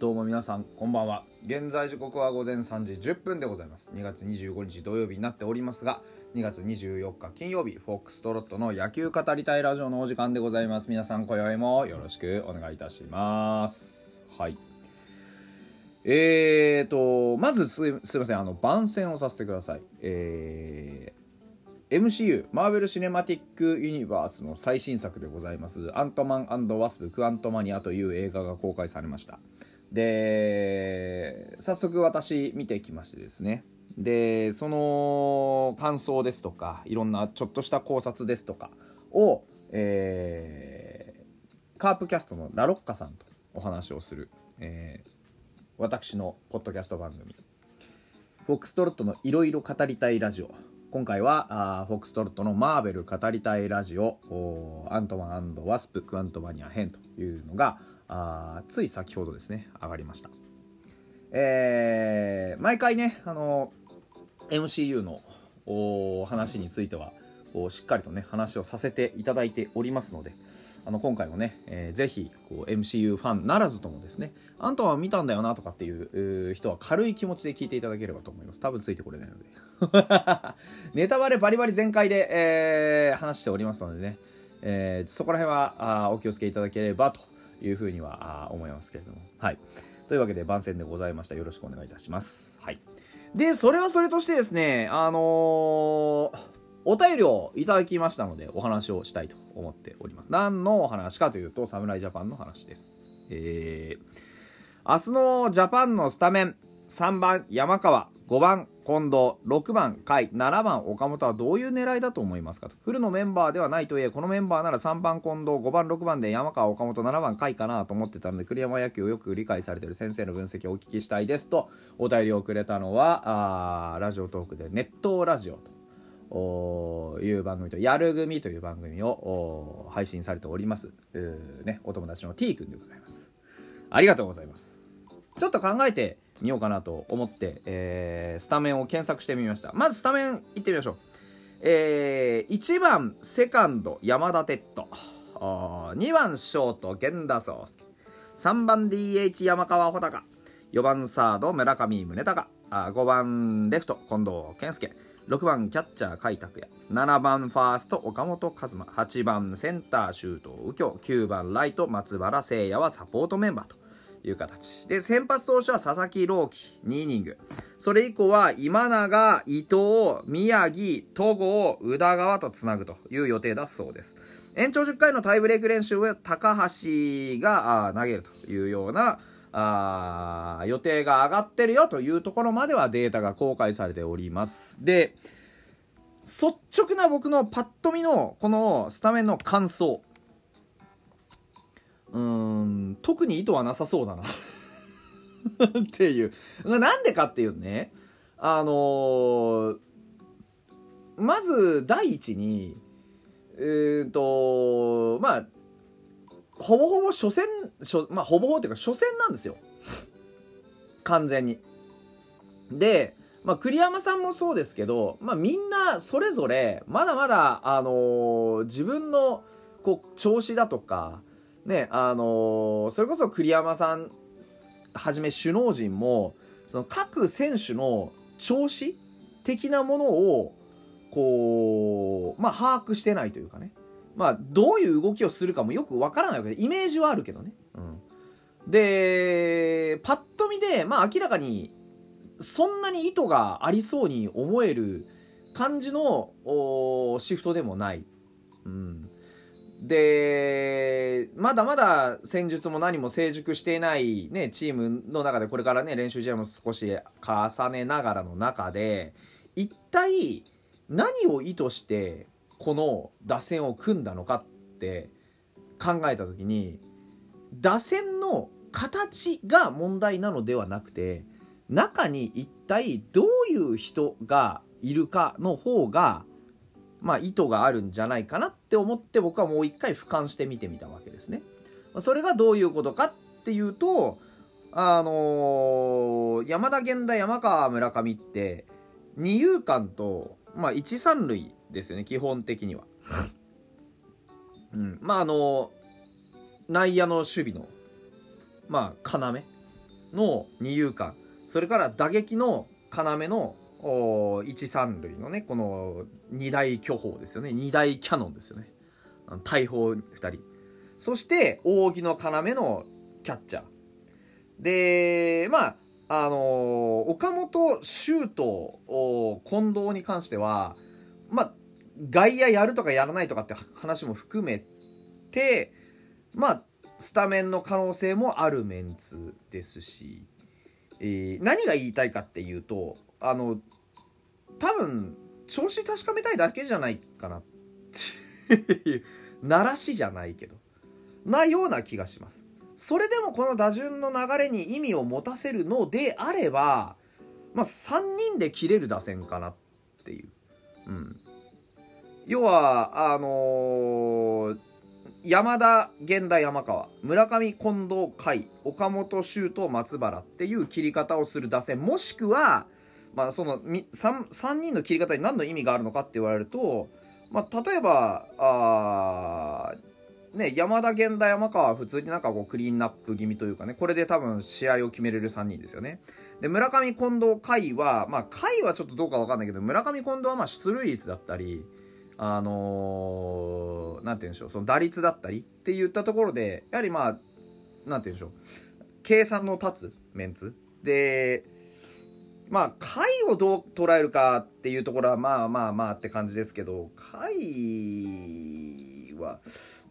どうも皆さんこんばんは。現在時刻は午前3時10分でございます。2月25日土曜日になっておりますが2月24日金曜日フォックストロットの野球語りたいラジオのお時間でございます。皆さん今宵もよろしくお願いいたします。はい。えーとまずすいません。あの番宣をさせてください。えー MCU マーベル・シネマティック・ユニバースの最新作でございます。アントマンワスプ・クアントマニアという映画が公開されました。で早速私見てきましてですね。でその感想ですとかいろんなちょっとした考察ですとかを、えー、カープキャストのラロッカさんとお話をする、えー、私のポッドキャスト番組フォックストロットのいろいろ語りたいラジオ。今回はあフォックストロットのマーベル語りたいラジオアントマンワスプクアントマニア編というのがあつい先ほどですね上がりました。えー、毎回ねあの MCU のお話についてはこうしっかりとね話をさせていただいておりますのであの今回もね、えー、ぜひこう MCU ファンならずともですねあんたは見たんだよなとかっていう人は軽い気持ちで聞いていただければと思います。多分ついてこれないので。ネタバレバリバリ全開で、えー、話しておりますのでね、えー、そこら辺はあお気をつけいただければというふうには思いますけれども。はい。というわけで番宣でございました。よろしくお願いいたします。はい。でそれはそれとしてですねあのーお便りをいただきましたのでお話をしたいと思っております。何のお話かというと、侍ジャパンの話です。えー、明日のジャパンのスタメン、3番山川、5番近藤、6番甲斐、7番岡本はどういう狙いだと思いますかと。フルのメンバーではないといえ、このメンバーなら3番近藤、5番、6番で山川、岡本、7番甲斐かなと思ってたので、栗山野球をよく理解されてる先生の分析をお聞きしたいですと、お便りをくれたのは、あラジオトークでネットラジオと。いう番組と「やる組」という番組を配信されておりますね、お友達の T 君でございますありがとうございますちょっと考えてみようかなと思って、えー、スタメンを検索してみました。まずスタメンいってみましょう。えー、1番セカンド山田哲人。2番ショート源田壮介3番 DH 山川穂高。4番サード村上宗隆。あ5番レフト近藤健介。6番キャッチャー甲斐拓也。7番ファースト岡本和真。8番センター周東右京。9番ライト松原誠也はサポートメンバーと。いう形で先発投手は佐々木朗希2イニング。それ以降は今永伊藤宮城戸郷宇田川とつなぐという予定だそうです。延長10回のタイブレーク練習は高橋が投げるというようなあ予定が上がってるよというところまではデータが公開されております。で率直な僕のパッと見のこのスタメンの感想。うん特に意図はなさそうだな。っていう。なんでかっていうとね。あのー、まず第一にえっ、ー、とまあほぼほぼ初戦初まあほぼほぼっていうか初戦なんですよ。完全に。でまあ、栗山さんもそうですけど、まあ、みんなそれぞれまだまだ、あのー、自分のこう調子だとか、ねあのー、それこそ栗山さんはじめ首脳陣もその各選手の調子的なものをこう、まあ、把握してないというかねまあ、どういう動きをするかもよくわからないわけで、イメージはあるけどね。うん。で、パッと見で、まあ明らかに、そんなに意図がありそうに思える感じのシフトでもない。うん。で、まだまだ戦術も何も成熟していないね、チームの中でこれからね、練習試合も少し重ねながらの中で、一体何を意図してこの打線を組んだのかって考えた時に打線の形が問題なのではなくて中に一体どういう人がいるかの方がまあ意図があるんじゃないかなって思って僕はもう一回俯瞰して見てみたわけですね。それがどういうことかっていうとあのー、山田源田山川村上って二遊間と、まあ、一三塁ですよね基本的には。うん、まああの内野の守備のまあ要の二遊間それから打撃の要の一三塁のねこの二大巨砲ですよね。二大キャノンですよね。大砲2人。そして扇の要のキャッチャー。でまああのー、岡本周東近藤に関してはまあ外野やるとかやらないとかって話も含めてまあスタメンの可能性もあるメンツですし、えー、何が言いたいかっていうとあの多分調子確かめたいだけじゃないかなっていう鳴らしじゃないけどなような気がします。それでもこの打順の流れに意味を持たせるのであればまあ3人で切れる打線かなっていう、うん、要はあのー、山田源田山川村上近藤甲斐岡本修斗松原っていう切り方をする打線もしくは、まあ、その 3, 3人の切り方に何の意味があるのかって言われると、まあ、例えばあね、山田源田山川は普通になんかこうクリーンナップ気味というかねこれで多分試合を決めれる3人ですよね。で村上近藤甲斐はまあ甲斐はちょっとどうか分かんないけど村上近藤はまあ出塁率だったりあのー、なんて言うんでしょうその打率だったりって言ったところでやはりまあなんて言うんでしょう計算の立つメンツ。でまあ回をどう捉えるかっていうところはまあまあまあって感じですけど回は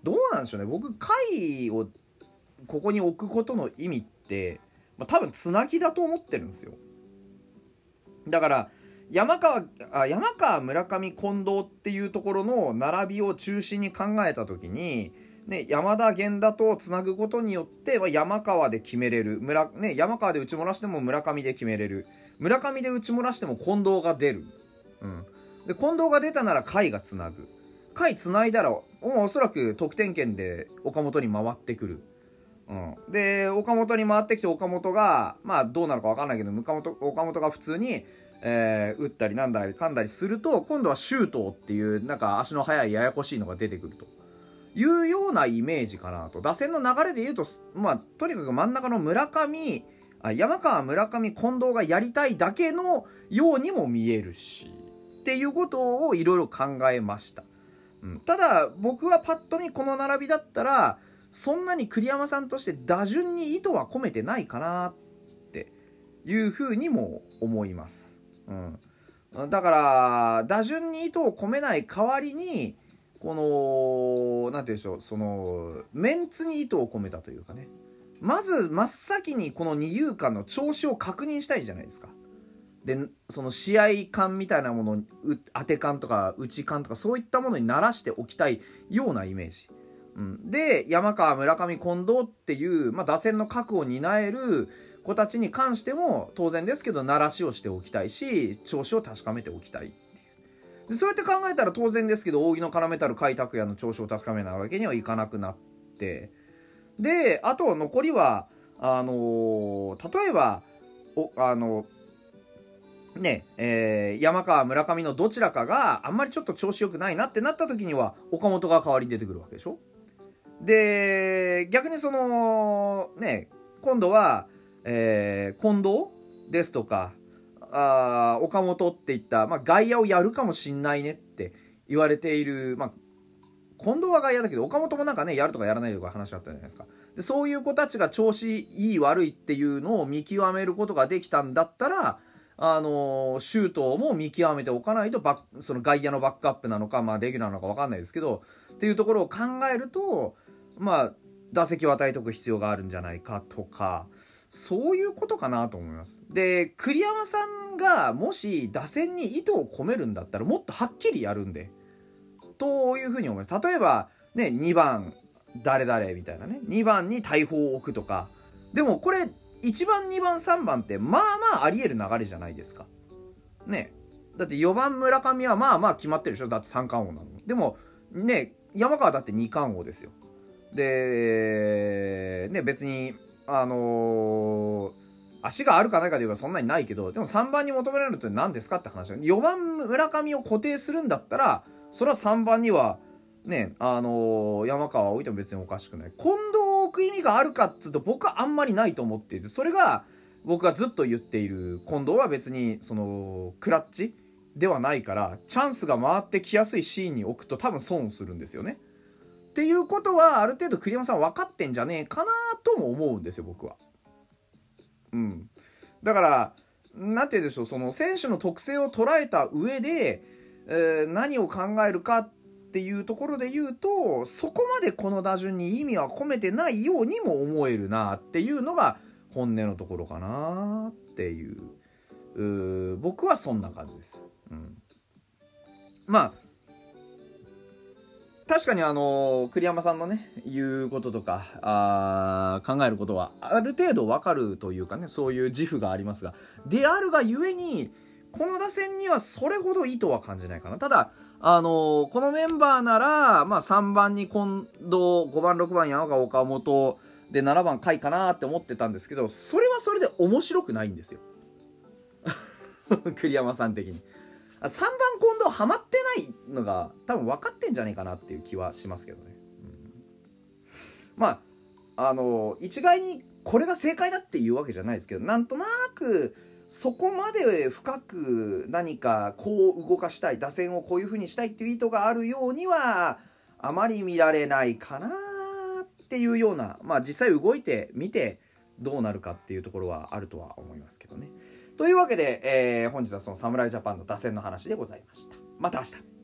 どうなんでしょうね。僕回をここに置くことの意味って、まあ、多分つなぎだと思ってるんですよ。だから山川あ山川村上近藤っていうところの並びを中心に考えた時に、ね、山田源田とつなぐことによって、まあ、山川で決めれる。村、ね、山川で打ち漏らしても村上で決めれる。村上で打ち漏らしても近藤が出る、うん、で近藤が出たなら甲斐がつなぐ。甲斐つないだらおそらく得点圏で岡本に回ってくる。うん、で岡本に回ってきて岡本がまあどうなるか分かんないけど岡本岡本が普通にえー、打ったりなんだり噛んだりすると今度はシュートっていうなんか足の速いややこしいのが出てくると。いうようなイメージかなと。打線の流れで言うとまあとにかく真ん中の村上あ山川村上近藤がやりたいだけのようにも見えるしっていうことをいろいろ考えました、うん、ただ僕はパッと見この並びだったらそんなに栗山さんとして打順に意図は込めてないかなっていうふうにも思います。うん、だから打順に意図を込めない代わりにこの何て言うんでしょうそのメンツに意図を込めたというかねまず真っ先にこの二遊間の調子を確認したいじゃないですか。でその試合感みたいなもの当て感とか内感とかそういったものに慣らしておきたいようなイメージ。うん、で山川村上近藤っていう、まあ、打線の核を担える子たちに関しても当然ですけど鳴らしをしておきたいし調子を確かめておきたいそうやって考えたら当然ですけど扇の要たる甲斐拓也の調子を確かめないわけにはいかなくなって。であと残りはあのー、例えばおあのねえー、山川村上のどちらかがあんまりちょっと調子良くないなってなった時には岡本が代わりに出てくるわけでしょ？で逆にそのね今度はえー、近藤ですとかあ岡本っていった、まあ、外野をやるかもしんないねって言われている、まあ、近藤は外野だけど岡本もなんかねやるとかやらないとか話あったじゃないですか。でそういう子たちが調子いい悪いっていうのを見極めることができたんだったらあのー、シュートも見極めておかないとバその外野のバックアップなのか、まあ、レギュラーなのか分かんないですけどっていうところを考えるとまあ打席を与えておく必要があるんじゃないかとかそういうことかなと思います。で、栗山さんがもし打線に意図を込めるんだったらもっとはっきりやるんで、というふうに思います。例えば、ね、2番、誰々みたいなね、2番に大砲を置くとか、でもこれ、1番、2番、3番って、まあまああり得る流れじゃないですか。ね。だって4番村上はまあまあ決まってるでしょだって三冠王なのでも、ね、山川だって二冠王ですよ。で、ね、別にあのー、足があるかないかで言えばそんなにないけど、でも3番に求められるって何ですかって話。4番村上を固定するんだったら、それは3番には、ね、あのー、山川を置いても別におかしくない。近藤を置く意味があるかっつうと僕はあんまりないと思っていてそれが僕がずっと言っている近藤は別にそのクラッチではないからチャンスが回ってきやすいシーンに置くと多分損するんですよね。っていうことはある程度栗山さん分かってんじゃねえかなとも思うんですよ僕は。うん、だから何て言うんでしょうその選手の特性を捉えた上で、えー、何を考えるかっていうところで言うとそこまでこの打順に意味は込めてないようにも思えるなっていうのが本音のところかなっていう僕はそんな感じです。うん、まあ確かにあの栗山さんのね言うこととかあ考えることはある程度わかるというかねそういう自負がありますがであるがゆえにこの打線にはそれほど意図は感じないかなただあのこのメンバーなら、まあ、3番に近藤5番6番山川岡本で7番甲斐かなって思ってたんですけどそれはそれで面白くないんですよ 栗山さん的に。3番近藤ハマってないのが多分分かってんじゃねえかなっていう気はしますけどね。うん、まああの一概にこれが正解だっていうわけじゃないですけどなんとなくそこまで深く何かこう動かしたい打線をこういう風にしたいっていう意図があるようにはあまり見られないかなっていうようなまあ実際動いてみてどうなるかっていうところはあるとは思いますけどね。というわけで、えー、本日はその侍ジャパンの打線の話でございました。また明日